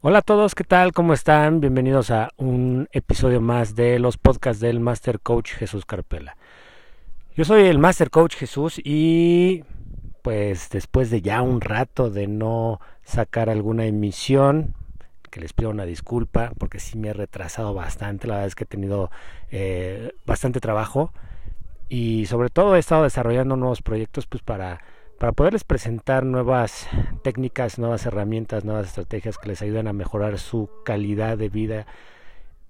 Hola a todos, ¿qué tal? ¿Cómo están? Bienvenidos a un episodio más de los podcasts del Master Coach Jesús Carpela. Yo soy el Master Coach Jesús y pues después de ya un rato de no sacar alguna emisión, que les pido una disculpa porque sí me he retrasado bastante, la verdad es que he tenido eh, bastante trabajo y sobre todo he estado desarrollando nuevos proyectos pues para para poderles presentar nuevas técnicas, nuevas herramientas, nuevas estrategias que les ayuden a mejorar su calidad de vida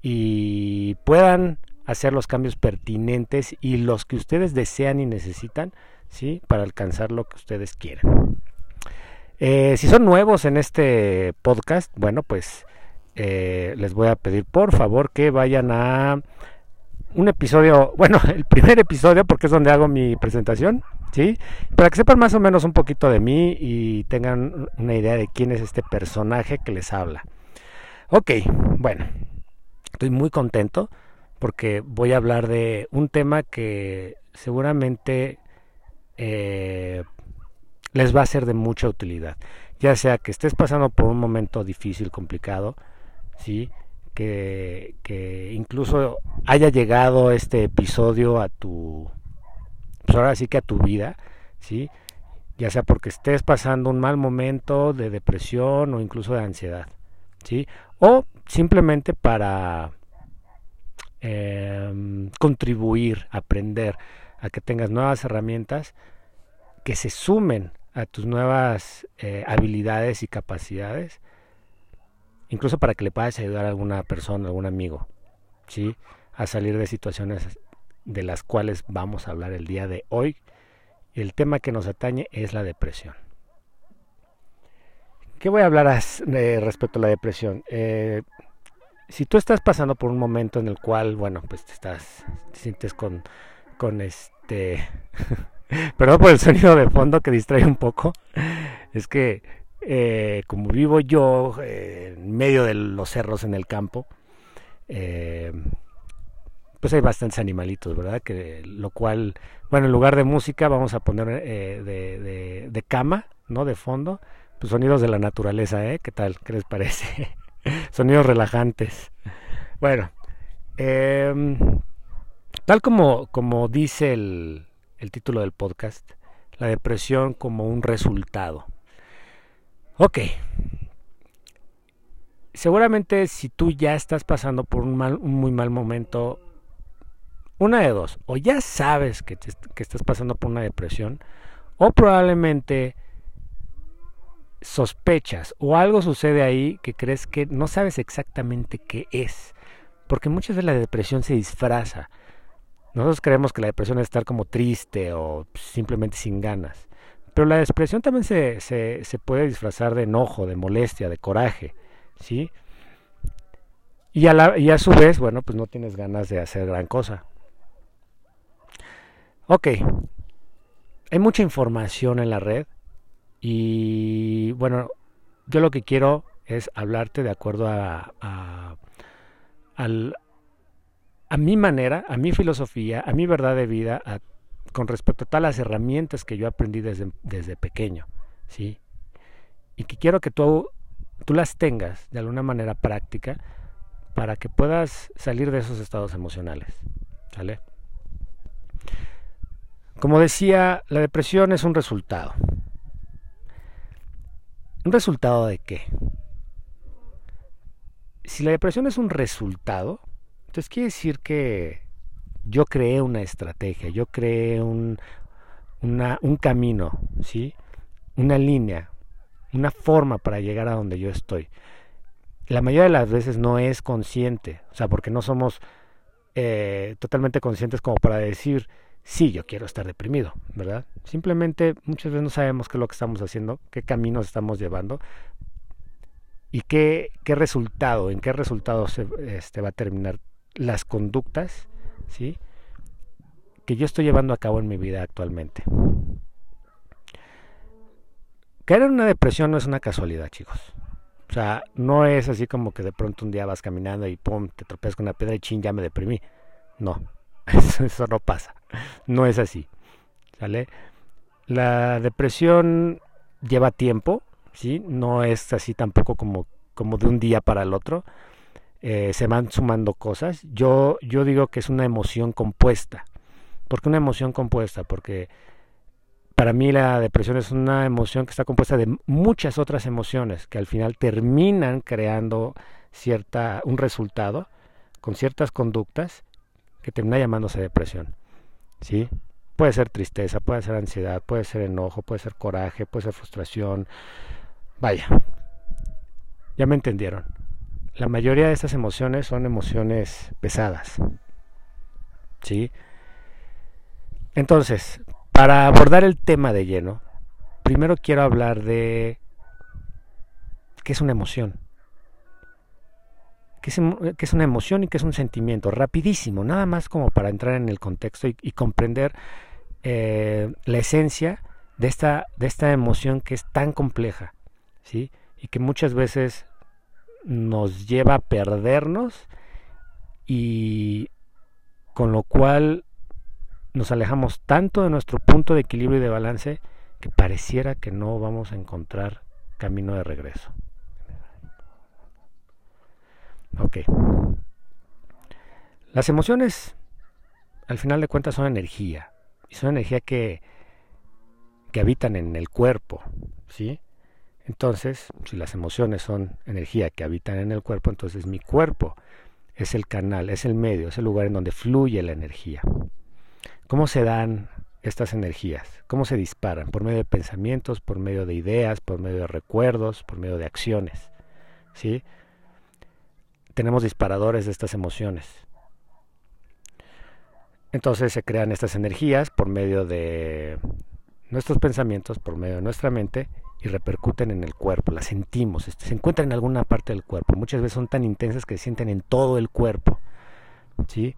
y puedan hacer los cambios pertinentes y los que ustedes desean y necesitan, ¿sí? Para alcanzar lo que ustedes quieren. Eh, si son nuevos en este podcast, bueno, pues eh, les voy a pedir por favor que vayan a un episodio, bueno, el primer episodio porque es donde hago mi presentación, ¿sí? Para que sepan más o menos un poquito de mí y tengan una idea de quién es este personaje que les habla. Ok, bueno, estoy muy contento porque voy a hablar de un tema que seguramente eh, les va a ser de mucha utilidad. Ya sea que estés pasando por un momento difícil, complicado, ¿sí? Que, que incluso haya llegado este episodio a tu pues ahora sí que a tu vida, ¿sí? Ya sea porque estés pasando un mal momento de depresión o incluso de ansiedad, ¿sí? O simplemente para eh, contribuir, aprender a que tengas nuevas herramientas que se sumen a tus nuevas eh, habilidades y capacidades, incluso para que le puedas ayudar a alguna persona, algún amigo, ¿sí? a salir de situaciones de las cuales vamos a hablar el día de hoy. El tema que nos atañe es la depresión. ¿Qué voy a hablar eh, respecto a la depresión? Eh, si tú estás pasando por un momento en el cual, bueno, pues te estás, te sientes con, con este, perdón por el sonido de fondo que distrae un poco, es que eh, como vivo yo en medio de los cerros en el campo, eh, pues hay bastantes animalitos, ¿verdad? Que lo cual, bueno, en lugar de música vamos a poner eh, de, de, cama, ¿no? De fondo, pues sonidos de la naturaleza, ¿eh? ¿Qué tal? ¿Qué les parece? sonidos relajantes. Bueno, eh, tal como, como dice el, el título del podcast, la depresión como un resultado. Ok. Seguramente si tú ya estás pasando por un, mal, un muy mal momento una de dos, o ya sabes que, que estás pasando por una depresión, o probablemente sospechas o algo sucede ahí que crees que no sabes exactamente qué es. Porque muchas veces la depresión se disfraza. Nosotros creemos que la depresión es estar como triste o simplemente sin ganas. Pero la depresión también se, se, se puede disfrazar de enojo, de molestia, de coraje. ¿Sí? Y a, la, y a su vez, bueno, pues no tienes ganas de hacer gran cosa. Ok, hay mucha información en la red y bueno, yo lo que quiero es hablarte de acuerdo a, a, a mi manera, a mi filosofía, a mi verdad de vida, con respecto a todas las herramientas que yo aprendí desde, desde pequeño, ¿sí? Y que quiero que tú, tú las tengas de alguna manera práctica para que puedas salir de esos estados emocionales, ¿sale? Como decía, la depresión es un resultado. ¿Un resultado de qué? Si la depresión es un resultado, entonces quiere decir que yo creé una estrategia, yo creé un, un camino, ¿sí? una línea, una forma para llegar a donde yo estoy. La mayoría de las veces no es consciente, o sea, porque no somos eh, totalmente conscientes como para decir, sí, yo quiero estar deprimido, ¿verdad? Simplemente muchas veces no sabemos qué es lo que estamos haciendo, qué caminos estamos llevando y qué, resultado, en qué resultado se este, va a terminar las conductas, ¿sí? Que yo estoy llevando a cabo en mi vida actualmente. Caer en una depresión no es una casualidad, chicos. O sea, no es así como que de pronto un día vas caminando y pum, te tropeas con una piedra y chin, ya me deprimí. No, eso no pasa. No es así. ¿Sale? La depresión lleva tiempo, ¿sí? No es así tampoco como, como de un día para el otro. Eh, se van sumando cosas. Yo, yo digo que es una emoción compuesta. ¿Por qué una emoción compuesta? Porque para mí la depresión es una emoción que está compuesta de muchas otras emociones que al final terminan creando cierta un resultado con ciertas conductas que termina llamándose depresión. ¿Sí? Puede ser tristeza, puede ser ansiedad, puede ser enojo, puede ser coraje, puede ser frustración. Vaya. Ya me entendieron. La mayoría de estas emociones son emociones pesadas. ¿Sí? Entonces, para abordar el tema de lleno, primero quiero hablar de qué es una emoción. ¿Qué es, una emoción y qué es un sentimiento? Rapidísimo, nada más como para entrar en el contexto y, comprender eh, la esencia de esta, de esta emoción que es tan compleja, ¿sí? Y que muchas veces nos lleva a perdernos y con lo cual nos alejamos tanto de nuestro punto de equilibrio y de balance que pareciera que no vamos a encontrar camino de regreso. Ok. Las emociones, al final de cuentas, son energía. Y son energía que, que habitan en el cuerpo. ¿Sí? Entonces, si las emociones son energía que habitan en el cuerpo, entonces mi cuerpo es el canal, es el medio, es el lugar en donde fluye la energía. ¿Cómo se dan estas energías? ¿Cómo se disparan? Por medio de pensamientos, por medio de ideas, por medio de recuerdos, por medio de acciones. ¿Sí? Tenemos disparadores de estas emociones. Entonces se crean estas energías por medio de nuestros pensamientos, por medio de nuestra mente y repercuten en el cuerpo, las sentimos, este, se encuentran en alguna parte del cuerpo. Muchas veces son tan intensas que se sienten en todo el cuerpo. ¿Sí?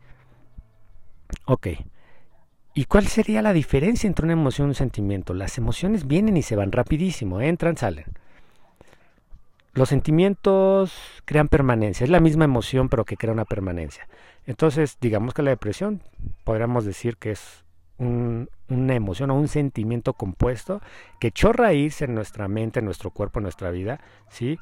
Ok. ¿Y cuál sería la diferencia entre una emoción y un sentimiento? Las emociones vienen y se van rapidísimo, entran, salen. Los sentimientos crean permanencia, es la misma emoción pero que crea una permanencia. Entonces, digamos que la depresión podríamos decir que es una emoción o un sentimiento compuesto que echó raíz en nuestra mente, en nuestro cuerpo, en nuestra vida, ¿sí?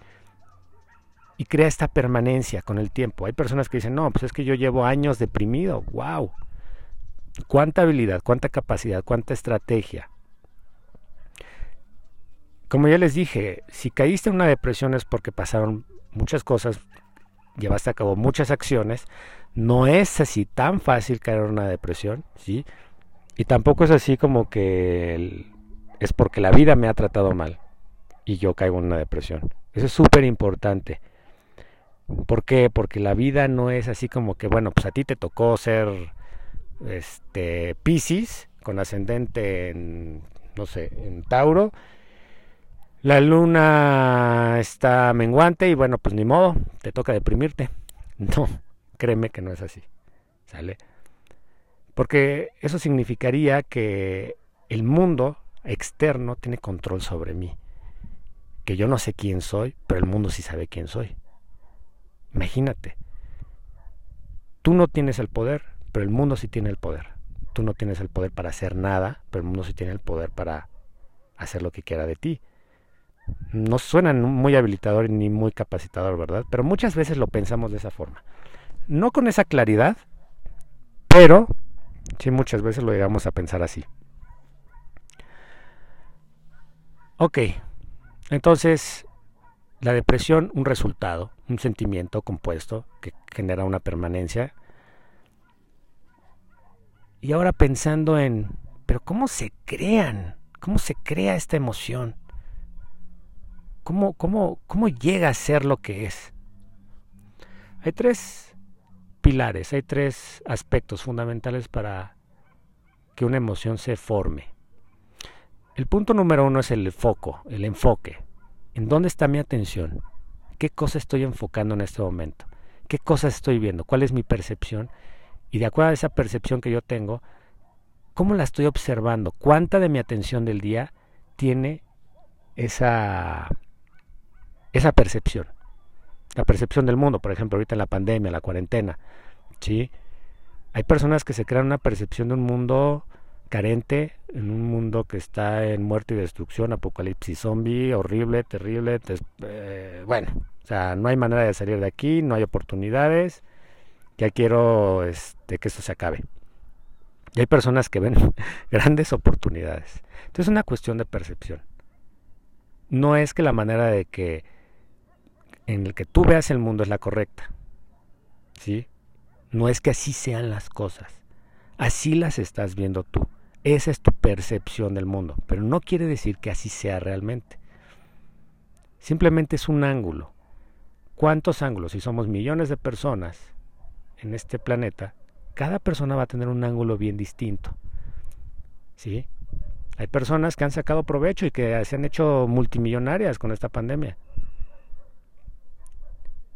Y crea esta permanencia con el tiempo. Hay personas que dicen, no, pues es que yo llevo años deprimido. ¡Wow! ¿Cuánta habilidad, cuánta capacidad, cuánta estrategia? Como ya les dije, si caíste en una depresión es porque pasaron muchas cosas, llevaste a cabo muchas acciones, no es así tan fácil caer en una depresión, ¿sí? Y tampoco es así como que es porque la vida me ha tratado mal y yo caigo en una depresión. Eso es súper importante. ¿Por qué? Porque la vida no es así como que, bueno, pues a ti te tocó ser este Piscis con ascendente en no sé, en Tauro. La luna está menguante y bueno, pues ni modo, te toca deprimirte. No, créeme que no es así. ¿Sale? Porque eso significaría que el mundo externo tiene control sobre mí. Que yo no sé quién soy, pero el mundo sí sabe quién soy. Imagínate. Tú no tienes el poder, pero el mundo sí tiene el poder. Tú no tienes el poder para hacer nada, pero el mundo sí tiene el poder para hacer lo que quiera de ti. No suena muy habilitador ni muy capacitador, ¿verdad? Pero muchas veces lo pensamos de esa forma. No con esa claridad, pero Sí, muchas veces lo llegamos a pensar así. Ok, entonces la depresión, un resultado, un sentimiento compuesto que genera una permanencia. Y ahora pensando en, pero ¿cómo se crean? ¿Cómo se crea esta emoción? ¿Cómo, cómo, cómo llega a ser lo que es? Hay tres pilares, hay tres aspectos fundamentales para que una emoción se forme. El punto número uno es el foco, el enfoque. ¿En dónde está mi atención? ¿Qué cosa estoy enfocando en este momento? ¿Qué cosas estoy viendo? ¿Cuál es mi percepción? Y de acuerdo a esa percepción que yo tengo, ¿cómo la estoy observando? ¿Cuánta de mi atención del día tiene esa, esa percepción? la percepción del mundo, por ejemplo, ahorita en la pandemia, la cuarentena, ¿sí? Hay personas que se crean una percepción de un mundo carente, en un mundo que está en muerte y destrucción, apocalipsis zombie, horrible, terrible, eh, bueno, o sea, no hay manera de salir de aquí, no hay oportunidades, ya quiero este, que esto se acabe. Y hay personas que ven grandes oportunidades. Entonces es una cuestión de percepción. No es que la manera de que en el que tú veas el mundo es la correcta. ¿Sí? No es que así sean las cosas. Así las estás viendo tú. Esa es tu percepción del mundo, pero no quiere decir que así sea realmente. Simplemente es un ángulo. ¿Cuántos ángulos? Si somos millones de personas en este planeta, cada persona va a tener un ángulo bien distinto. ¿Sí? Hay personas que han sacado provecho y que se han hecho multimillonarias con esta pandemia.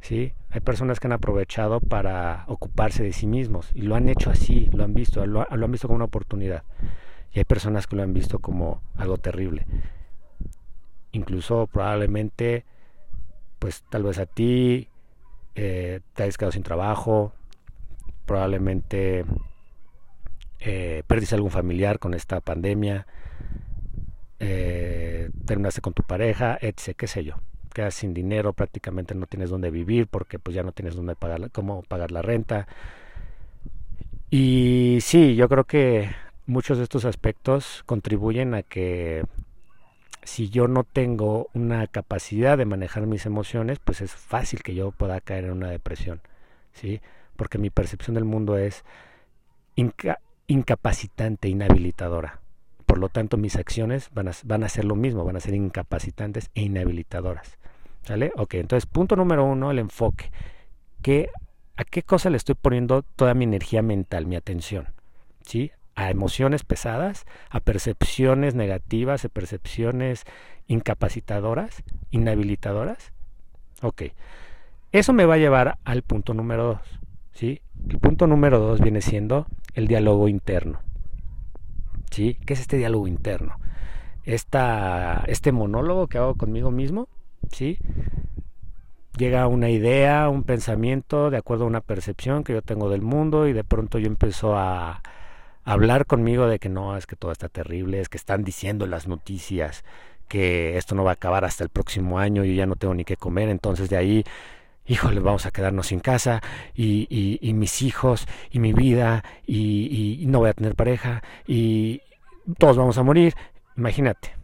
¿Sí? Hay personas que han aprovechado para ocuparse de sí mismos y lo han hecho así, lo han visto, lo, han visto como una oportunidad. Y hay personas que lo han visto como algo terrible. Incluso probablemente, pues tal vez a ti eh, te hayas quedado sin trabajo, probablemente eh, perdiste algún familiar con esta pandemia, eh, terminaste con tu pareja, etc., qué sé yo. Quedas sin dinero, prácticamente no tienes dónde vivir porque pues ya no tienes dónde pagar, cómo pagar la renta. Y sí, yo creo que muchos de estos aspectos contribuyen a que si yo no tengo una capacidad de manejar mis emociones, pues es fácil que yo pueda caer en una depresión, ¿sí? Porque mi percepción del mundo es incapacitante, inhabilitadora. Por lo tanto, mis acciones van a, ser lo mismo, van a ser incapacitantes e inhabilitadoras. ¿Sale? Ok, entonces punto número uno, el enfoque. ¿Qué, ¿A qué cosa le estoy poniendo toda mi energía mental, mi atención? ¿Sí? a emociones pesadas, a percepciones negativas, a percepciones incapacitadoras, inhabilitadoras. Ok, eso me va a llevar al punto número dos. ¿sí? El punto número dos viene siendo el diálogo interno. ¿Sí? ¿Qué es este diálogo interno? Esta, este monólogo que hago conmigo mismo, ¿sí? llega una idea, un pensamiento de acuerdo a una percepción que yo tengo del mundo y de pronto yo empiezo a, hablar conmigo de que no, es que todo está terrible, es que están diciendo las noticias que esto no va a acabar hasta el próximo año y ya no tengo ni qué comer, entonces de ahí, híjole, vamos a quedarnos sin casa y, y, mis hijos y mi vida y, y no voy a tener pareja y todos vamos a morir, imagínate.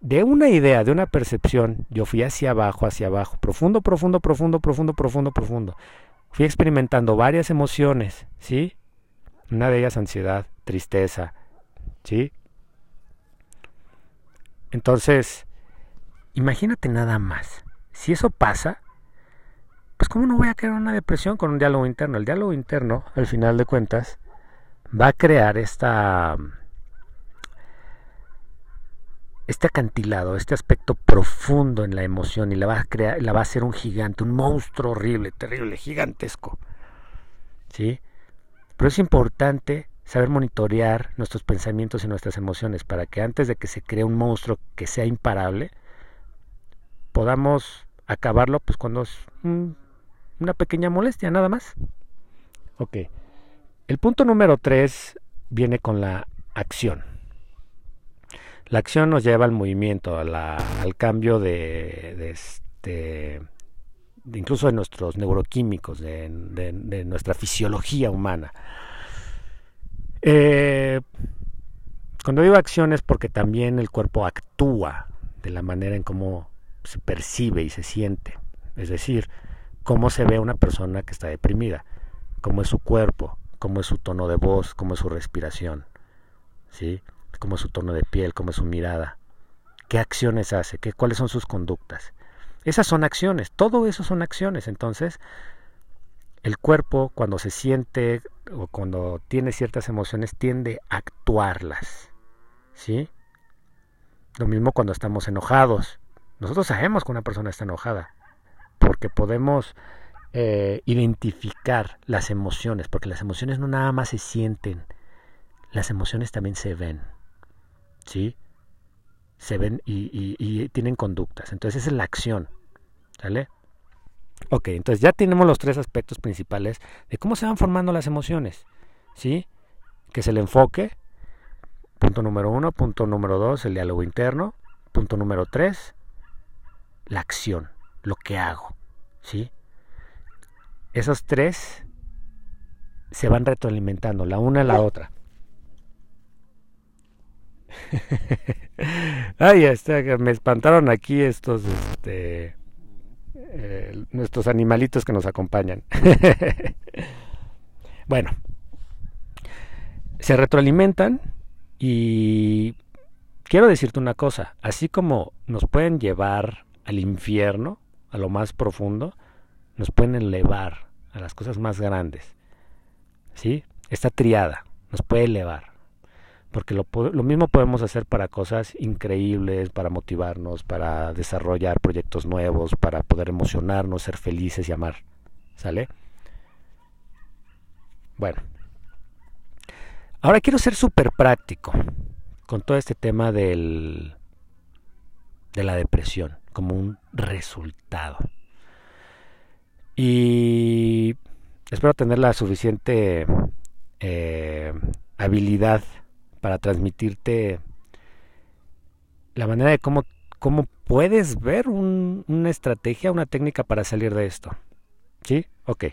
De una idea, de una percepción, yo fui hacia abajo, hacia abajo, profundo, profundo, profundo, profundo, profundo, profundo. Fui experimentando varias emociones, ¿sí? Una de ellas ansiedad, tristeza, ¿sí? Entonces, imagínate nada más. Si eso pasa, pues cómo no voy a crear una depresión con un diálogo interno. El diálogo interno, al final de cuentas, va a crear esta este acantilado, este aspecto profundo en la emoción y la va a crear, la va a hacer un gigante, un monstruo horrible, terrible, gigantesco. ¿Sí? Pero es importante saber monitorear nuestros pensamientos y nuestras emociones para que antes de que se cree un monstruo que sea imparable, podamos acabarlo pues cuando es una pequeña molestia, nada más. Ok. El punto número tres viene con la acción. La acción nos lleva al movimiento, al cambio de, este, incluso de nuestros neuroquímicos, de, nuestra fisiología humana. Eh, cuando digo acción es porque también el cuerpo actúa de la manera en cómo se percibe y se siente. Es decir, cómo se ve una persona que está deprimida, cómo es su cuerpo, cómo es su tono de voz, cómo es su respiración, ¿sí? cómo es su tono de piel, cómo es su mirada, qué acciones hace, qué, cuáles son sus conductas. Esas son acciones, todo eso son acciones. Entonces, el cuerpo cuando se siente o cuando tiene ciertas emociones tiende a actuarlas. ¿Sí? Lo mismo cuando estamos enojados. Nosotros sabemos que una persona está enojada porque podemos eh, identificar las emociones, porque las emociones no nada más se sienten, las emociones también se ven. ¿Sí? se ven y, tienen conductas. Entonces esa es la acción. ¿Sale? Ok, entonces ya tenemos los tres aspectos principales de cómo se van formando las emociones. ¿Sí? Que es el enfoque. Punto número uno. Punto número dos, el diálogo interno. Punto número tres, la acción, lo que hago, ¿sí? Esos tres se van retroalimentando, la una a la otra. Ay, está, me espantaron aquí estos, este, eh, nuestros animalitos que nos acompañan. bueno, se retroalimentan y quiero decirte una cosa, así como nos pueden llevar al infierno, a lo más profundo, nos pueden elevar a las cosas más grandes. ¿Sí? Esta triada nos puede elevar. Porque lo, lo, mismo podemos hacer para cosas increíbles, para motivarnos, para desarrollar proyectos nuevos, para poder emocionarnos, ser felices y amar. ¿Sale? Bueno. Ahora quiero ser súper práctico con todo este tema del, de la depresión como un resultado. Y espero tener la suficiente eh, habilidad para transmitirte la manera de cómo, cómo puedes ver una estrategia, una técnica para salir de esto. ¿Sí? Ok.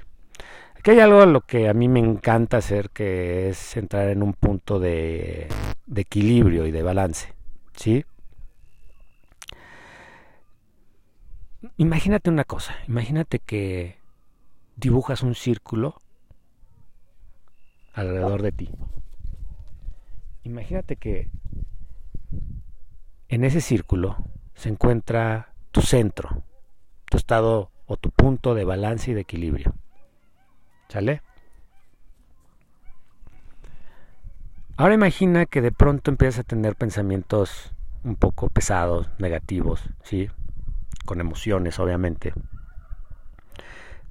Aquí hay algo a lo que a mí me encanta hacer, que es entrar en un punto de, de equilibrio y de balance. ¿Sí? Imagínate una cosa, imagínate que dibujas un círculo alrededor de ti. Imagínate que en ese círculo se encuentra tu centro, tu estado o tu punto de balance y de equilibrio. ¿Sale? Ahora imagina que de pronto empiezas a tener pensamientos un poco pesados, negativos, ¿sí? Con emociones, obviamente.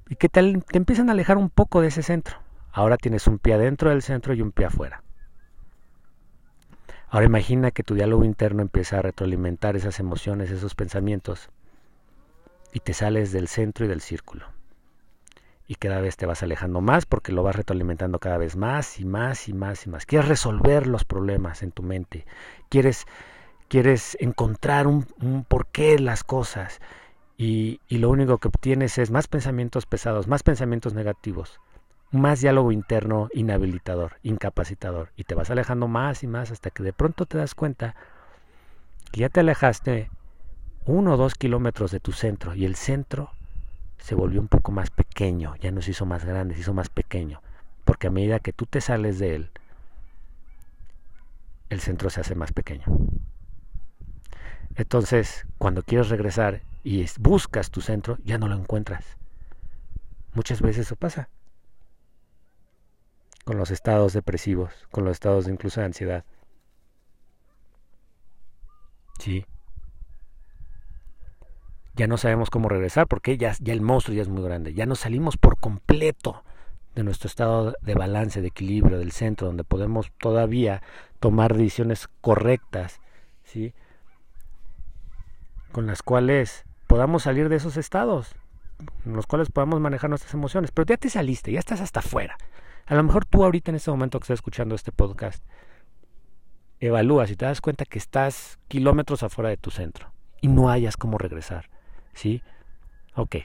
Y que te, empiezan a alejar un poco de ese centro. Ahora tienes un pie adentro del centro y un pie afuera. Ahora imagina que tu diálogo interno empieza a retroalimentar esas emociones, esos pensamientos, y te sales del centro y del círculo. Y cada vez te vas alejando más porque lo vas retroalimentando cada vez más y más y más y más. Quieres resolver los problemas en tu mente. Quieres quieres encontrar un, porqué de las cosas y, y, lo único que obtienes es más pensamientos pesados, más pensamientos negativos, más diálogo interno inhabilitador, incapacitador y te vas alejando más y más hasta que de pronto te das cuenta que ya te alejaste uno o dos kilómetros de tu centro y el centro se volvió un poco más pequeño, ya no se hizo más grande, se hizo más pequeño, porque a medida que tú te sales de él, el centro se hace más pequeño. Entonces, cuando quieres regresar y buscas tu centro, ya no lo encuentras. Muchas veces eso pasa. Con los estados depresivos, con los estados de incluso de ansiedad. Sí. Ya no sabemos cómo regresar porque ya, ya el monstruo ya es muy grande. Ya nos salimos por completo de nuestro estado de balance, de equilibrio, del centro, donde podemos todavía tomar decisiones correctas, ¿sí? Con las cuales podamos salir de esos estados, en los cuales podamos manejar nuestras emociones. Pero ya te saliste, ya estás hasta afuera. A lo mejor tú ahorita en este momento que estás escuchando este podcast, evalúas y te das cuenta que estás kilómetros afuera de tu centro y no hayas cómo regresar. ¿Sí? Ok.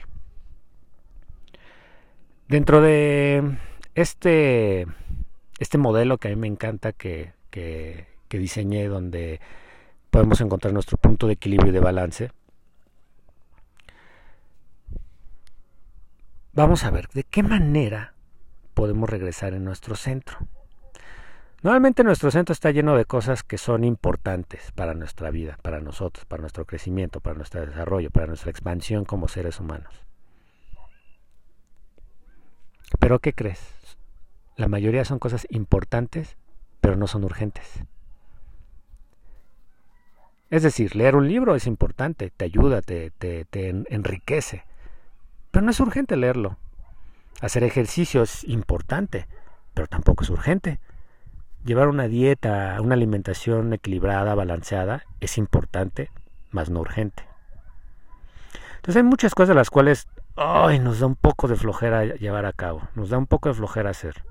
Dentro de este, este modelo que a mí me encanta que, que, que diseñé, donde podemos encontrar nuestro punto de equilibrio y de balance. Vamos a ver de qué manera podemos regresar en nuestro centro. Normalmente nuestro centro está lleno de cosas que son importantes para nuestra vida, para nosotros, para nuestro crecimiento, para nuestro desarrollo, para nuestra expansión como seres humanos. Pero ¿qué crees? La mayoría son cosas importantes, pero no son urgentes. Es decir, leer un libro es importante, te ayuda, te, enriquece, pero no es urgente leerlo. Hacer ejercicio es importante, pero tampoco es urgente. Llevar una dieta, una alimentación equilibrada, balanceada, es importante, más no urgente. Entonces hay muchas cosas las cuales ay, nos da un poco de flojera llevar a cabo, nos da un poco de flojera hacer.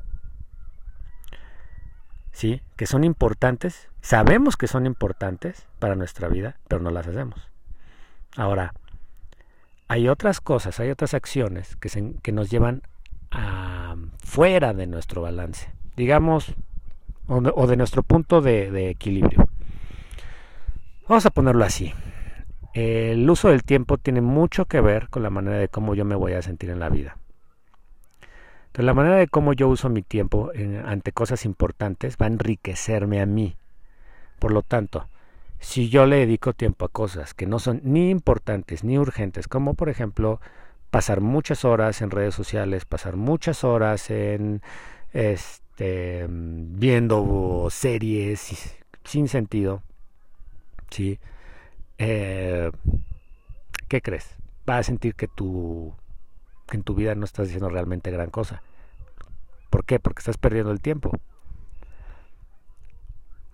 ¿Sí? que son importantes, sabemos que son importantes para nuestra vida, pero no las hacemos. Ahora, hay otras cosas, hay otras acciones que, se, que nos llevan a, fuera de nuestro balance, digamos, o de, o de nuestro punto de, de equilibrio. Vamos a ponerlo así. El uso del tiempo tiene mucho que ver con la manera de cómo yo me voy a sentir en la vida. Entonces, la manera de cómo yo uso mi tiempo en, ante cosas importantes va a enriquecerme a mí. Por lo tanto, si yo le dedico tiempo a cosas que no son ni importantes ni urgentes, como por ejemplo pasar muchas horas en redes sociales, pasar muchas horas en este viendo series sin sentido, ¿sí? Eh, ¿Qué crees? Vas a sentir que tu en tu vida no estás haciendo realmente gran cosa. ¿Por qué? Porque estás perdiendo el tiempo.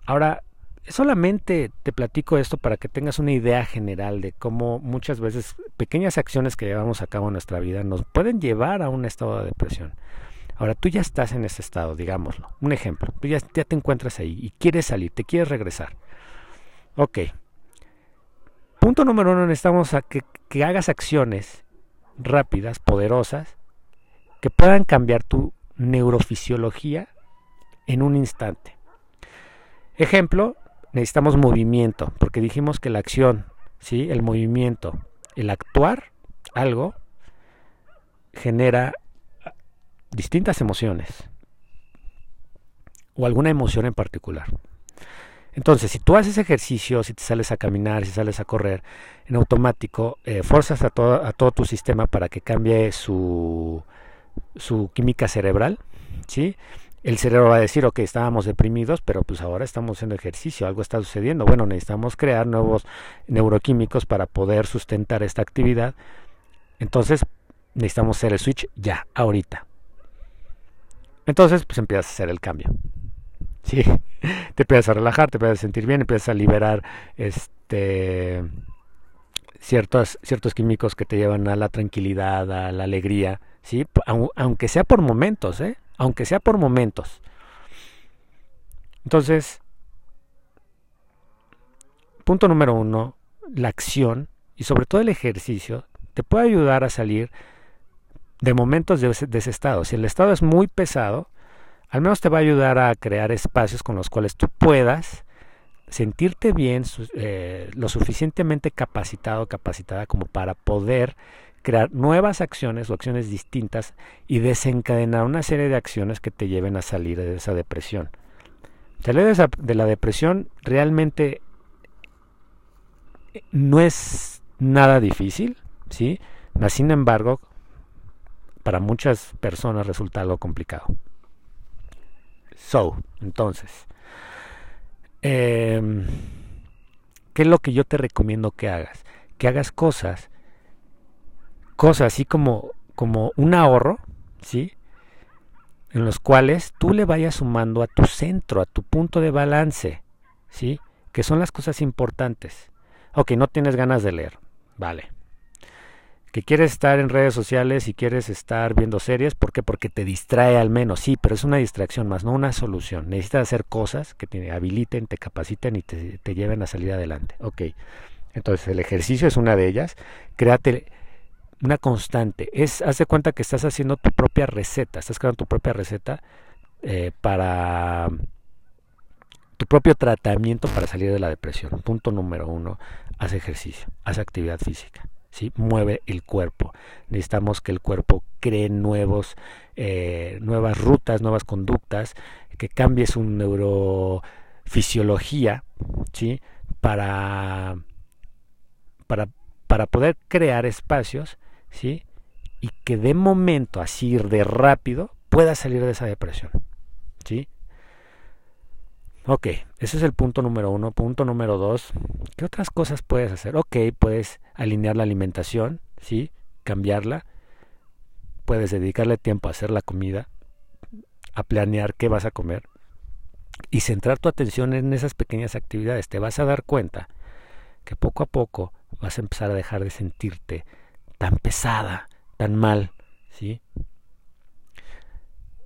Ahora, solamente te platico esto para que tengas una idea general de cómo muchas veces pequeñas acciones que llevamos a cabo en nuestra vida nos pueden llevar a un estado de depresión. Ahora, tú ya estás en ese estado, digámoslo. Un ejemplo, tú ya, te encuentras ahí y quieres salir, te quieres regresar. Ok. Punto número uno, necesitamos a que hagas acciones rápidas, poderosas, que puedan cambiar tu neurofisiología en un instante. Ejemplo, necesitamos movimiento, porque dijimos que la acción, ¿sí? el movimiento, el actuar algo, genera distintas emociones o alguna emoción en particular. Entonces, si tú haces ejercicio, si te sales a caminar, si sales a correr, en automático eh, forzas a todo, a todo tu sistema para que cambie su, su química cerebral, ¿sí? El cerebro va a decir, ok, estábamos deprimidos, pero pues ahora estamos haciendo ejercicio, algo está sucediendo. Bueno, necesitamos crear nuevos neuroquímicos para poder sustentar esta actividad. Entonces, necesitamos hacer el switch ya, ahorita. Entonces, pues empiezas a hacer el cambio. Sí, te empiezas a relajar, te empiezas a sentir bien, empiezas a liberar este ciertos, ciertos químicos que te llevan a la tranquilidad, a la alegría, ¿sí? aunque sea por momentos, ¿eh? aunque sea por momentos. Entonces, punto número uno, la acción y sobre todo el ejercicio te puede ayudar a salir de momentos de ese, de ese estado. Si el estado es muy pesado, al menos te va a ayudar a crear espacios con los cuales tú puedas sentirte bien, eh, lo suficientemente capacitado, capacitada como para poder crear nuevas acciones o acciones distintas y desencadenar una serie de acciones que te lleven a salir de esa depresión. Salir de, de la depresión realmente no es nada difícil, ¿sí? Sin embargo, para muchas personas resulta algo complicado. So, entonces, eh, ¿qué es lo que yo te recomiendo que hagas? Que hagas cosas, cosas así como, como un ahorro, ¿sí? En los cuales tú le vayas sumando a tu centro, a tu punto de balance, ¿sí? Que son las cosas importantes. Ok, no tienes ganas de leer, vale que quieres estar en redes sociales y quieres estar viendo series, ¿por qué? Porque te distrae al menos, sí, pero es una distracción más, no una solución. Necesitas hacer cosas que te habiliten, te capaciten y te, te lleven a salir adelante. Ok, entonces el ejercicio es una de ellas. Créate una constante. Es, haz de cuenta que estás haciendo tu propia receta, estás creando tu propia receta eh, para tu propio tratamiento para salir de la depresión. Punto número uno, haz ejercicio, haz actividad física. ¿Sí? mueve el cuerpo. Necesitamos que el cuerpo cree nuevos, eh, nuevas rutas, nuevas conductas, que cambie su neurofisiología ¿sí? para, para, para poder crear espacios ¿sí? y que de momento, así de rápido, pueda salir de esa depresión. ¿sí? Ok, ese es el punto número uno. Punto número dos, ¿qué otras cosas puedes hacer? Ok, puedes alinear la alimentación, ¿sí? Cambiarla. Puedes dedicarle tiempo a hacer la comida, a planear qué vas a comer y centrar tu atención en esas pequeñas actividades. Te vas a dar cuenta que poco a poco vas a empezar a dejar de sentirte tan pesada, tan mal, ¿sí?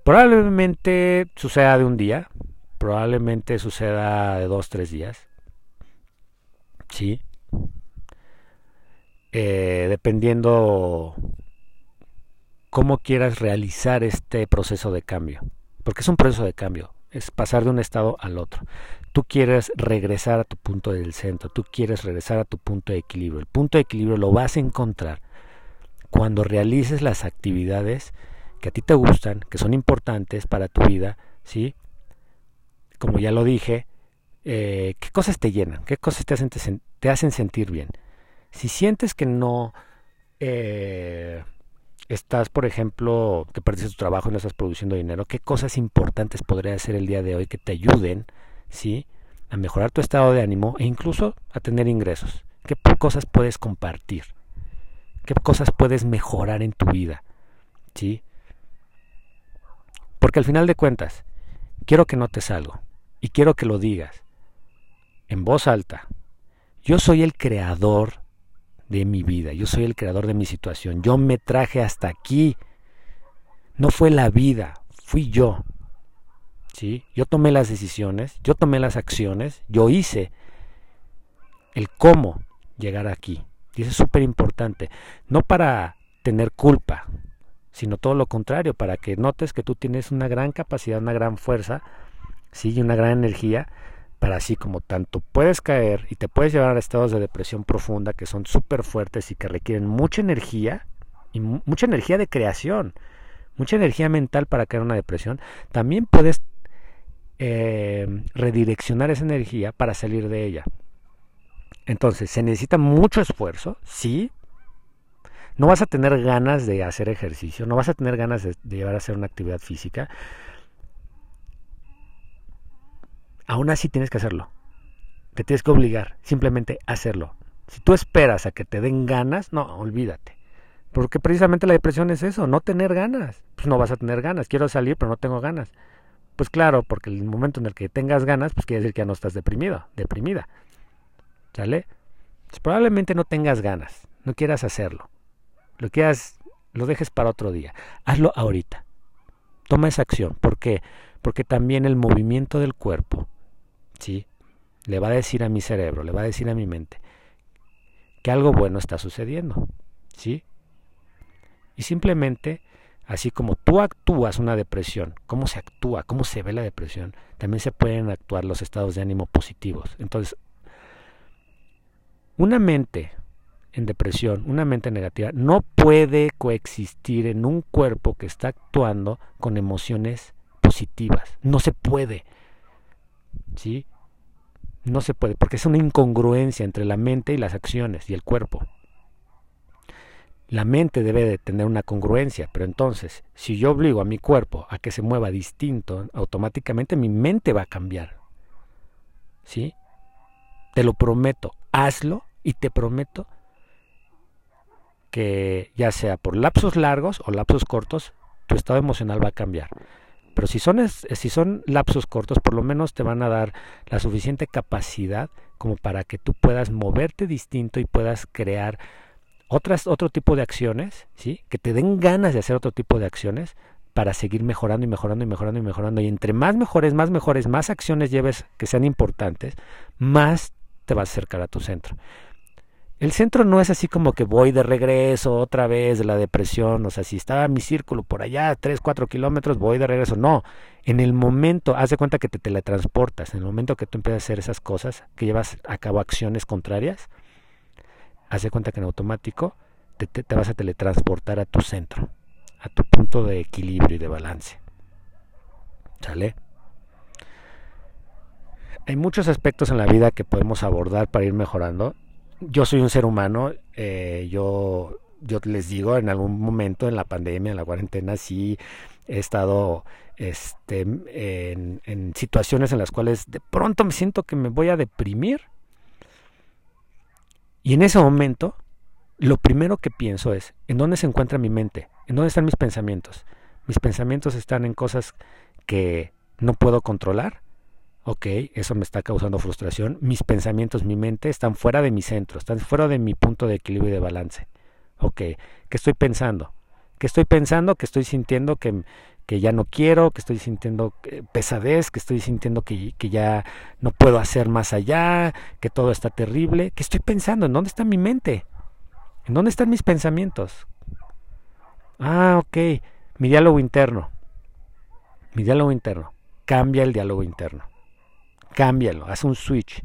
Probablemente suceda de un día, probablemente suceda de dos, tres días. ¿Sí? eh, dependiendo cómo quieras realizar este proceso de cambio. Porque es un proceso de cambio, es pasar de un estado al otro. Tú quieres regresar a tu punto del centro, tú quieres regresar a tu punto de equilibrio. El punto de equilibrio lo vas a encontrar cuando realices las actividades que a ti te gustan, que son importantes para tu vida, ¿sí? Como ya lo dije, eh, ¿qué cosas te llenan? ¿Qué cosas te hacen, te, hacen sentir bien? Si sientes que no eh, estás, por ejemplo, que perdiste tu trabajo y no estás produciendo dinero, ¿qué cosas importantes podría hacer el día de hoy que te ayuden, ¿sí? A mejorar tu estado de ánimo e incluso a tener ingresos. ¿Qué cosas puedes compartir? ¿Qué cosas puedes mejorar en tu vida? ¿Sí? Porque al final de cuentas, quiero que notes algo y quiero que lo digas en voz alta. Yo soy el creador de mi vida, yo soy el creador de mi situación, yo me traje hasta aquí. No fue la vida, fui yo. ¿Sí? Yo tomé las decisiones, yo tomé las acciones, yo hice el cómo llegar aquí. Y eso es súper importante. No para tener culpa, sino todo lo contrario, para que notes que tú tienes una gran capacidad, una gran fuerza, ¿sí? y una gran energía para así como tanto puedes caer y te puedes llevar a estados de depresión profunda que son súper fuertes y que requieren mucha energía y mucha energía de creación, mucha energía mental para caer en una depresión, también puedes eh, redireccionar esa energía para salir de ella. Entonces, se necesita mucho esfuerzo, sí. No vas a tener ganas de hacer ejercicio, no vas a tener ganas de, llevar a hacer una actividad física, aún así tienes que hacerlo. Te tienes que obligar, simplemente a hacerlo. Si tú esperas a que te den ganas, no, olvídate. Porque precisamente la depresión es eso, no tener ganas. Pues no vas a tener ganas. Quiero salir, pero no tengo ganas. Pues claro, porque el momento en el que tengas ganas, pues quiere decir que ya no estás deprimido, deprimida. ¿Sale? Pues probablemente no tengas ganas, no quieras hacerlo. Lo quieras, lo dejes para otro día. Hazlo ahorita. Toma esa acción. ¿Por qué? Porque también el movimiento del cuerpo ¿sí? Le va a decir a mi cerebro, le va a decir a mi mente que algo bueno está sucediendo, ¿sí? Y simplemente, así como tú actúas una depresión, cómo se actúa, cómo se ve la depresión, también se pueden actuar los estados de ánimo positivos. Entonces, una mente en depresión, una mente negativa, no puede coexistir en un cuerpo que está actuando con emociones positivas. No se puede. ¿sí? No se puede, porque es una incongruencia entre la mente y las acciones y el cuerpo. La mente debe de tener una congruencia, pero entonces, si yo obligo a mi cuerpo a que se mueva distinto, automáticamente mi mente va a cambiar. ¿Sí? Te lo prometo, hazlo y te prometo que ya sea por lapsos largos o lapsos cortos, tu estado emocional va a cambiar. Pero si son, si son lapsos cortos, por lo menos te van a dar la suficiente capacidad como para que tú puedas moverte distinto y puedas crear otras, otro tipo de acciones, ¿sí? que te den ganas de hacer otro tipo de acciones para seguir mejorando y mejorando y mejorando y mejorando. Y entre más mejores, más mejores, más acciones lleves que sean importantes, más te vas a acercar a tu centro. El centro no es así como que voy de regreso otra vez de la depresión, o sea, si estaba mi círculo por allá, 3, 4 kilómetros, voy de regreso. No, en el momento, haz de cuenta que te teletransportas, en el momento que tú empiezas a hacer esas cosas, que llevas a cabo acciones contrarias, haz de cuenta que en automático te, te vas a teletransportar a tu centro, a tu punto de equilibrio y de balance. ¿Sale? Hay muchos aspectos en la vida que podemos abordar para ir mejorando yo soy un ser humano, eh, yo, yo les digo, en algún momento en la pandemia, en la cuarentena, sí he estado este, en, en situaciones en las cuales de pronto me siento que me voy a deprimir. Y en ese momento, lo primero que pienso es, ¿en dónde se encuentra mi mente? ¿En dónde están mis pensamientos? Mis pensamientos están en cosas que no puedo controlar ok, eso me está causando frustración, mis pensamientos, mi mente están fuera de mi centro, están fuera de mi punto de equilibrio y de balance. Ok, ¿qué estoy pensando? ¿Qué estoy pensando? ¿Qué estoy sintiendo que, que ya no quiero? ¿Que estoy sintiendo eh, pesadez? ¿Que estoy sintiendo que, que ya no puedo hacer más allá? ¿Que todo está terrible? ¿Qué estoy pensando? ¿En dónde está mi mente? ¿En dónde están mis pensamientos? Ah, ok, mi diálogo interno. Mi diálogo interno. Cambia el diálogo interno. Cámbialo, haz un switch.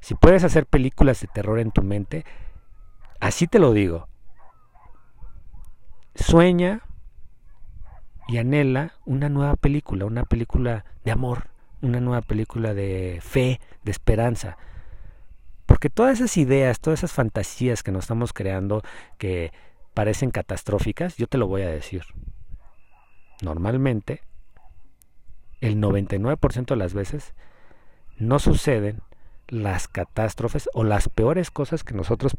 Si puedes hacer películas de terror en tu mente, así te lo digo. Sueña y anhela una nueva película, una película de amor, una nueva película de fe, de esperanza. Porque todas esas ideas, todas esas fantasías que nos estamos creando que parecen catastróficas, yo te lo voy a decir. Normalmente, el 99% de las veces, no suceden las catástrofes o las peores cosas que nosotros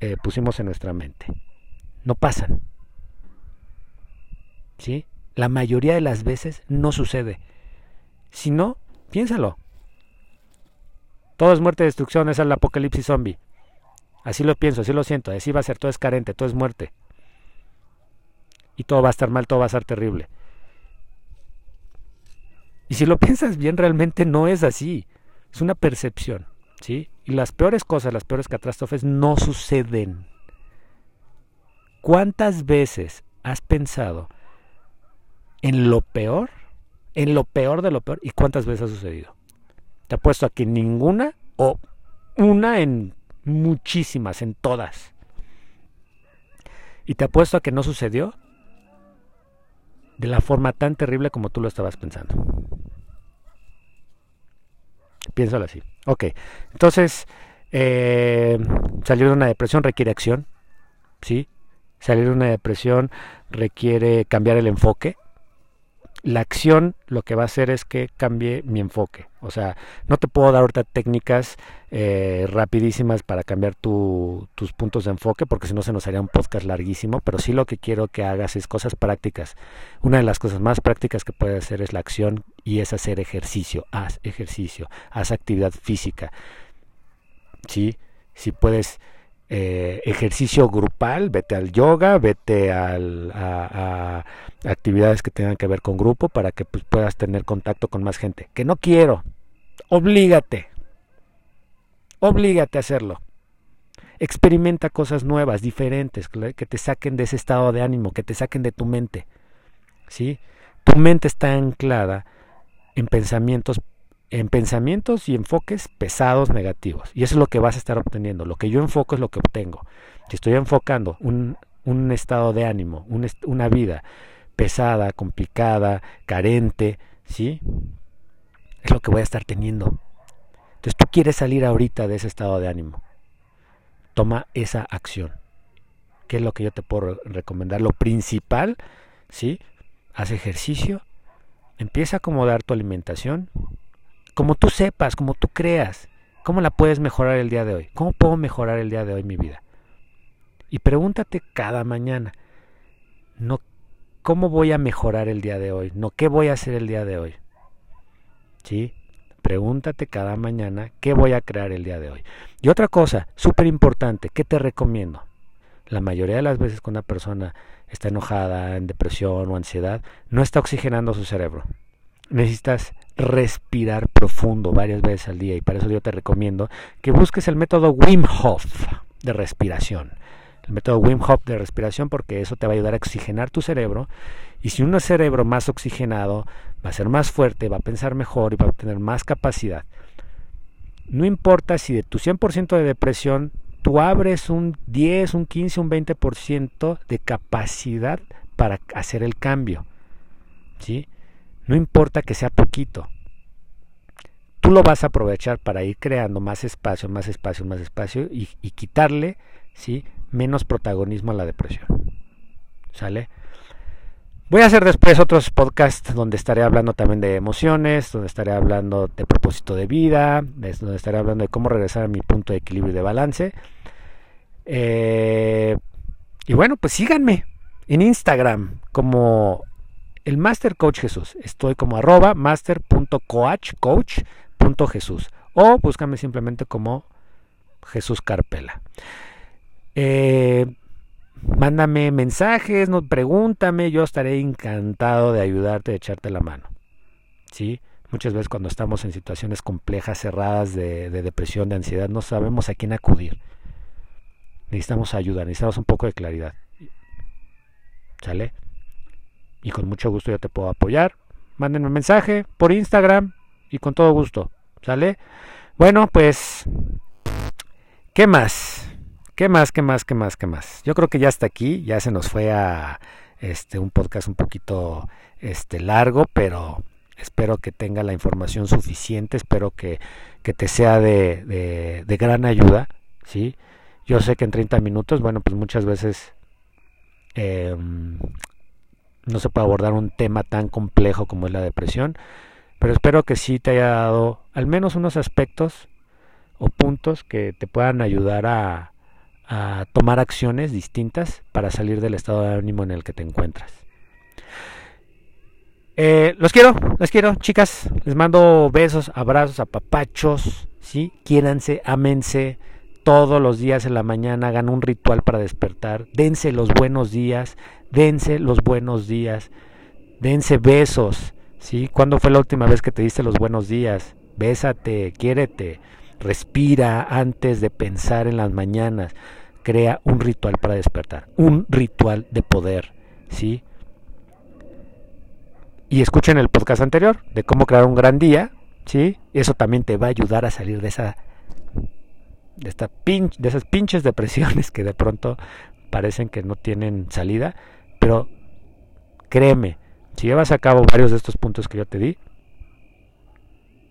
eh, pusimos en nuestra mente. No pasan. ¿Sí? La mayoría de las veces no sucede. Si no, piénsalo. Todo es muerte destrucción, es el apocalipsis zombie. Así lo pienso, así lo siento, así va a ser, todo es carente, todo es muerte. Y todo va a estar mal, todo va a ser terrible. Y si lo piensas bien, realmente no es así. Es una percepción, ¿sí? Y las peores cosas, las peores catástrofes no suceden. ¿Cuántas veces has pensado en lo peor, en lo peor de lo peor, y cuántas veces ha sucedido. Te apuesto a que ninguna o una en muchísimas, en todas. Y te apuesto a que no sucedió de la forma tan terrible como tú lo estabas pensando. Piénsalo así. Ok, entonces eh, salir de una depresión requiere acción, ¿sí? Salir de una depresión requiere cambiar el enfoque, la acción lo que va a hacer es que cambie mi enfoque. O sea, no te puedo dar ahorita técnicas eh, rapidísimas para cambiar tus puntos de enfoque, porque si no se nos haría un podcast larguísimo, pero sí lo que quiero que hagas es cosas prácticas. Una de las cosas más prácticas que puedes hacer es la acción y es hacer ejercicio. Haz ejercicio, haz actividad física. ¿Sí? Si puedes eh, ejercicio grupal, vete al yoga, vete a, actividades que tengan que ver con grupo para que pues, puedas tener contacto con más gente. Que no quiero, oblígate, oblígate a hacerlo. Experimenta cosas nuevas, diferentes, que te saquen de ese estado de ánimo, que te saquen de tu mente. ¿sí? Tu mente está anclada en pensamientos en pensamientos y enfoques pesados negativos. Y eso es lo que vas a estar obteniendo. Lo que yo enfoco es lo que obtengo. Si estoy enfocando un, un estado de ánimo, una vida pesada, complicada, carente, ¿sí? Es lo que voy a estar teniendo. Entonces tú quieres salir ahorita de ese estado de ánimo. Toma esa acción. ¿Qué es lo que yo te puedo recomendar? Lo principal, ¿sí? Haz ejercicio, empieza a acomodar tu alimentación, como tú sepas, como tú creas, ¿cómo la puedes mejorar el día de hoy? ¿Cómo puedo mejorar el día de hoy mi vida? Y pregúntate cada mañana, no cómo voy a mejorar el día de hoy, no qué voy a hacer el día de hoy. ¿Sí? Pregúntate cada mañana qué voy a crear el día de hoy. Y otra cosa, súper importante, ¿qué te recomiendo? La mayoría de las veces cuando una persona está enojada, en depresión o ansiedad, no está oxigenando su cerebro necesitas respirar profundo varias veces al día y para eso yo te recomiendo que busques el método Wim Hof de respiración. El método Wim Hof de respiración porque eso te va a ayudar a oxigenar tu cerebro y si un cerebro más oxigenado va a ser más fuerte, va a pensar mejor y va a tener más capacidad. No importa si de tu 100% de depresión tú abres un 10, un 15, un 20% de capacidad para hacer el cambio. ¿Sí? No importa que sea poquito. Tú lo vas a aprovechar para ir creando más espacio, más espacio, más espacio y, quitarle ¿sí? menos protagonismo a la depresión. ¿Sale? Voy a hacer después otros podcasts donde estaré hablando también de emociones, donde estaré hablando de propósito de vida, donde estaré hablando de cómo regresar a mi punto de equilibrio y de balance. Eh, y bueno, pues síganme en Instagram como el Master Coach Jesús. Estoy como arroba master.coach.jesús o búscame simplemente como Jesús Carpela. Eh, mándame mensajes, no, pregúntame, yo estaré encantado de ayudarte, de echarte la mano. ¿Sí? Muchas veces cuando estamos en situaciones complejas, cerradas de, de depresión, de ansiedad, no sabemos a quién acudir. necesitamos ayuda, necesitamos un poco de claridad. ¿Sale? Y con mucho gusto yo te puedo apoyar. Mándenme un mensaje por Instagram y con todo gusto. ¿Sale? Bueno, pues, ¿qué más? ¿Qué más, qué más, qué más, qué más? Yo creo que ya está aquí, ya se nos fue a este un podcast un poquito este largo, pero espero que tenga la información suficiente, espero que, que te sea de, de, gran ayuda, ¿sí? Yo sé que en 30 minutos, bueno, pues muchas veces eh, no se puede abordar un tema tan complejo como es la depresión, pero espero que sí te haya dado al menos unos aspectos o puntos que te puedan ayudar a, tomar acciones distintas para salir del estado de ánimo en el que te encuentras. Eh, los quiero, los quiero, chicas. Les mando besos, abrazos, apapachos. ¿sí? Quiéranse, ámense todos los días en la mañana. Hagan un ritual para despertar. Dense los buenos días. Dense los buenos días. Dense besos. ¿sí? ¿Cuándo fue la última vez que te diste los buenos días? Bésate, quiérete. Respira antes de pensar en las mañanas. Crea un ritual para despertar. Un ritual de poder. ¿sí? y escuchen el podcast anterior de cómo crear un gran día, ¿sí? Eso también te va a ayudar a salir de esa de esta de esas pinches depresiones que de pronto parecen que no tienen salida, pero créeme, si llevas a cabo varios de estos puntos que yo te di,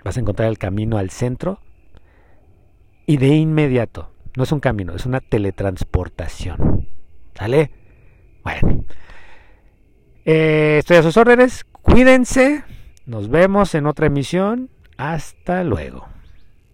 vas a encontrar el camino al centro y de inmediato, no es un camino, es una teletransportación. ¿Sale? Bueno. Eh, estoy a sus órdenes. Cuídense. Nos vemos en otra emisión. Hasta luego.